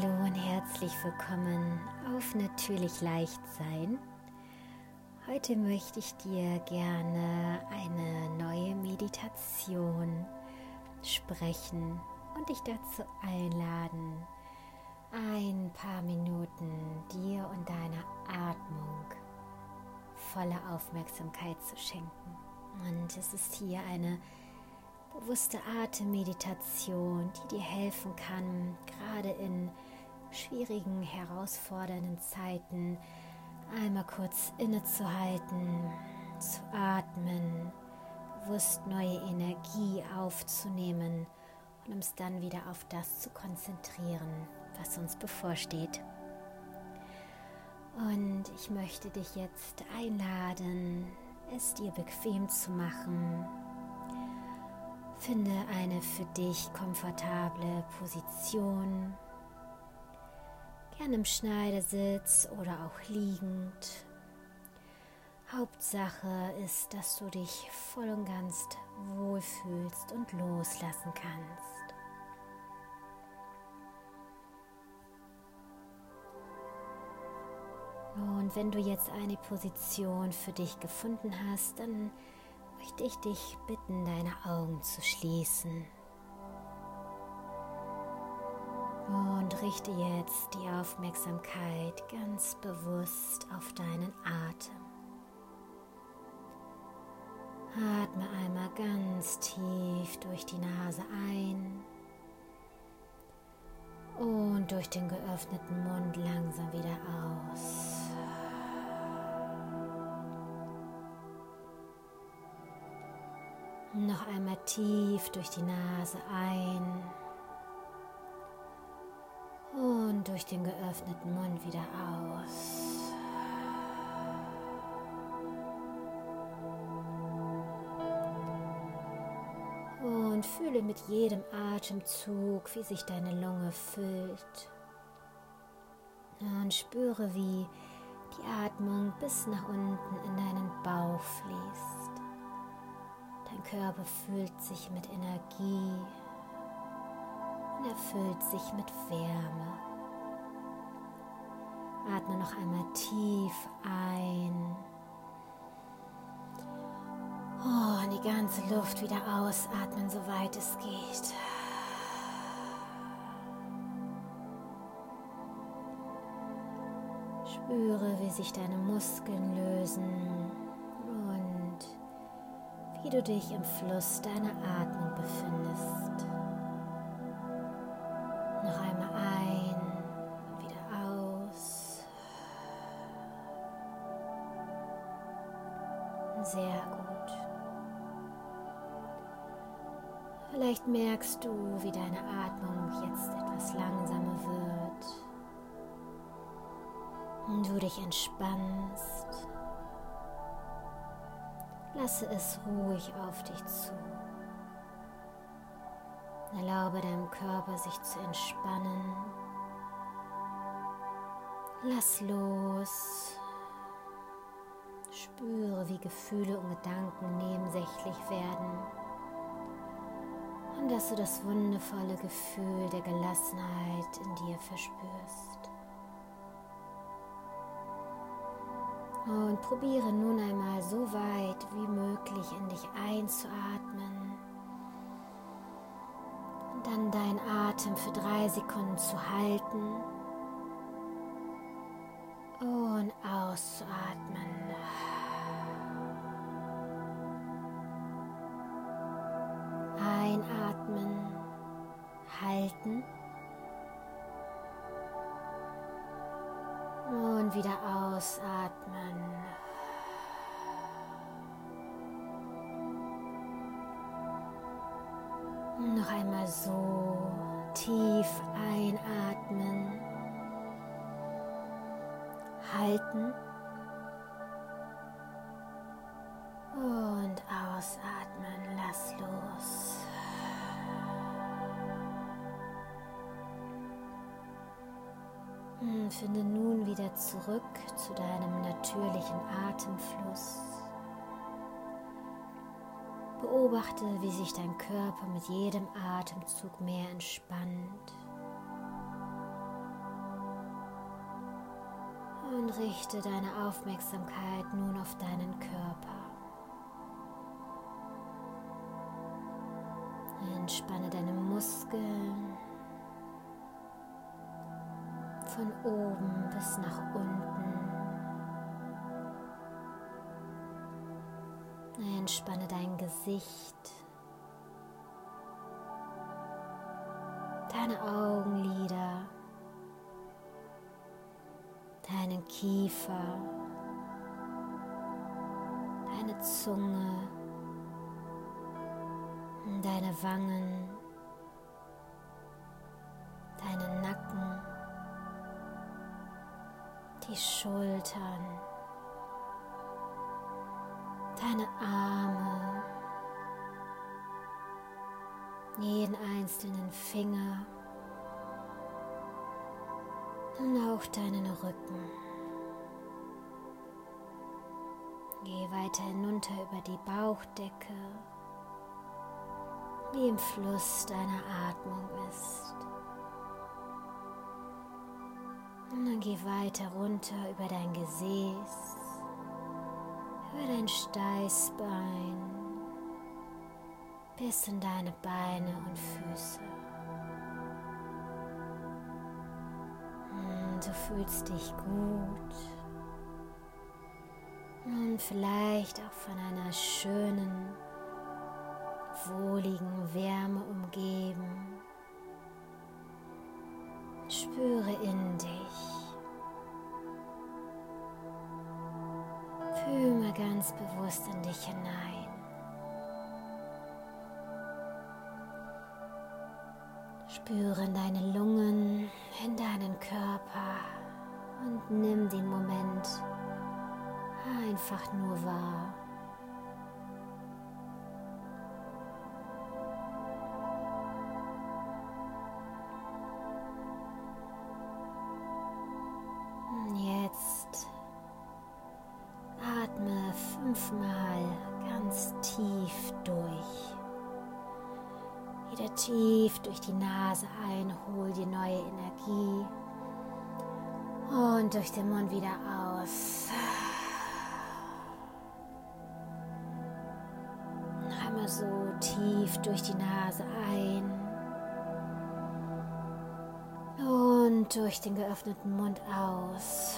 Hallo und herzlich willkommen auf Natürlich Leicht Sein. Heute möchte ich dir gerne eine neue Meditation sprechen und dich dazu einladen, ein paar Minuten dir und deiner Atmung volle Aufmerksamkeit zu schenken. Und es ist hier eine bewusste Atemmeditation, die dir helfen kann, gerade in schwierigen, herausfordernden Zeiten einmal kurz innezuhalten, zu atmen, bewusst neue Energie aufzunehmen und uns dann wieder auf das zu konzentrieren, was uns bevorsteht. Und ich möchte dich jetzt einladen, es dir bequem zu machen, Finde eine für dich komfortable Position, gern im Schneidersitz oder auch liegend. Hauptsache ist, dass du dich voll und ganz wohlfühlst und loslassen kannst. Und wenn du jetzt eine Position für dich gefunden hast, dann möchte ich dich bitten, deine Augen zu schließen. Und richte jetzt die Aufmerksamkeit ganz bewusst auf deinen Atem. Atme einmal ganz tief durch die Nase ein und durch den geöffneten Mund langsam wieder aus. Noch einmal tief durch die Nase ein und durch den geöffneten Mund wieder aus. Und fühle mit jedem Atemzug, wie sich deine Lunge füllt. Und spüre, wie die Atmung bis nach unten in deinen Bauch fließt. Dein Körper fühlt sich mit Energie und erfüllt sich mit Wärme. Atme noch einmal tief ein. Oh, und die ganze Luft wieder ausatmen, soweit es geht. Spüre, wie sich deine Muskeln lösen wie du dich im Fluss deiner Atmung befindest. Noch einmal ein und wieder aus. Sehr gut. Vielleicht merkst du, wie deine Atmung jetzt etwas langsamer wird. Und du dich entspannst. Lasse es ruhig auf dich zu. Erlaube deinem Körper sich zu entspannen. Lass los. Spüre, wie Gefühle und Gedanken nebensächlich werden. Und dass du das wundervolle Gefühl der Gelassenheit in dir verspürst. Und probiere nun einmal so weit wie möglich in dich einzuatmen. Dann deinen Atem für drei Sekunden zu halten. Und auszuatmen. Einatmen, halten. Und wieder ausatmen. Noch einmal so tief einatmen. Halten. Und ausatmen. Lass los. Hm, finde nun wieder zurück zu deinem natürlichen Atemfluss. Beobachte, wie sich dein Körper mit jedem Atemzug mehr entspannt. Und richte deine Aufmerksamkeit nun auf deinen Körper. Entspanne deine Muskeln von oben bis nach unten. Entspanne dein Gesicht, deine Augenlider, deinen Kiefer, deine Zunge, deine Wangen, deinen Nacken, die Schultern deine Arme, jeden einzelnen Finger und auch deinen Rücken. Geh weiter hinunter über die Bauchdecke, wie im Fluss deiner Atmung ist. Und dann geh weiter runter über dein Gesäß, über dein Steißbein bis in deine Beine und Füße. Hm, du fühlst dich gut und vielleicht auch von einer schönen, wohligen Wärme umgeben. Spüre in ganz bewusst in dich hinein. Spüre in deine Lungen, in deinen Körper und nimm den Moment einfach nur wahr. Tief durch die Nase ein, hol dir neue Energie und durch den Mund wieder aus. Einmal so tief durch die Nase ein und durch den geöffneten Mund aus.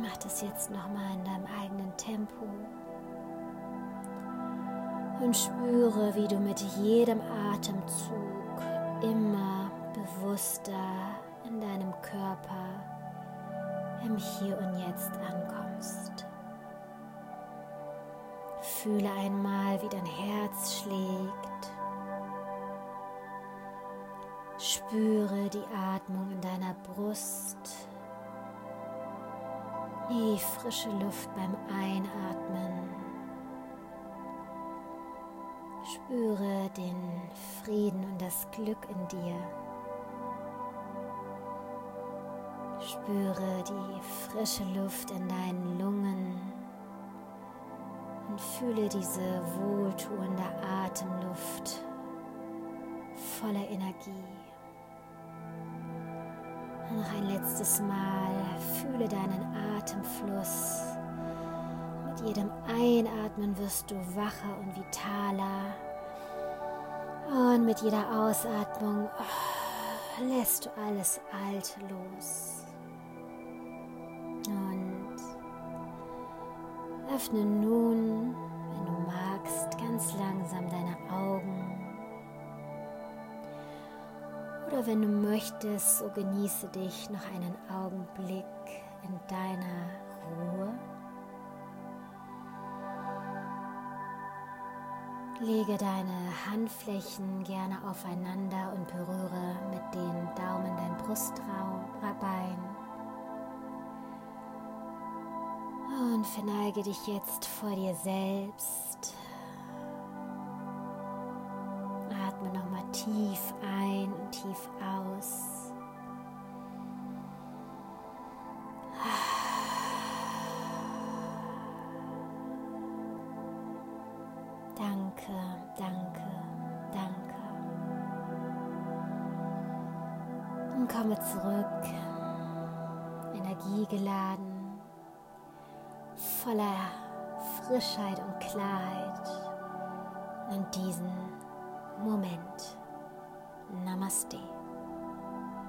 Mach das jetzt nochmal in deinem eigenen Tempo. Und spüre, wie du mit jedem Atemzug immer bewusster in deinem Körper im Hier und Jetzt ankommst. Fühle einmal, wie dein Herz schlägt. Spüre die Atmung in deiner Brust die frische Luft beim Einatmen. Spüre den Frieden und das Glück in dir. Spüre die frische Luft in deinen Lungen und fühle diese wohltuende Atemluft voller Energie. Noch ein letztes Mal fühle deinen Atemfluss. Jedem Einatmen wirst du wacher und vitaler. Und mit jeder Ausatmung oh, lässt du alles Alte los. Und öffne nun, wenn du magst, ganz langsam deine Augen. Oder wenn du möchtest, so genieße dich noch einen Augenblick Lege deine Handflächen gerne aufeinander und berühre mit den Daumen dein Brustbein. Und verneige dich jetzt vor dir selbst. Atme nochmal tief ein und tief aus. Komme zurück, energiegeladen, voller Frischheit und Klarheit in diesen Moment. Namaste.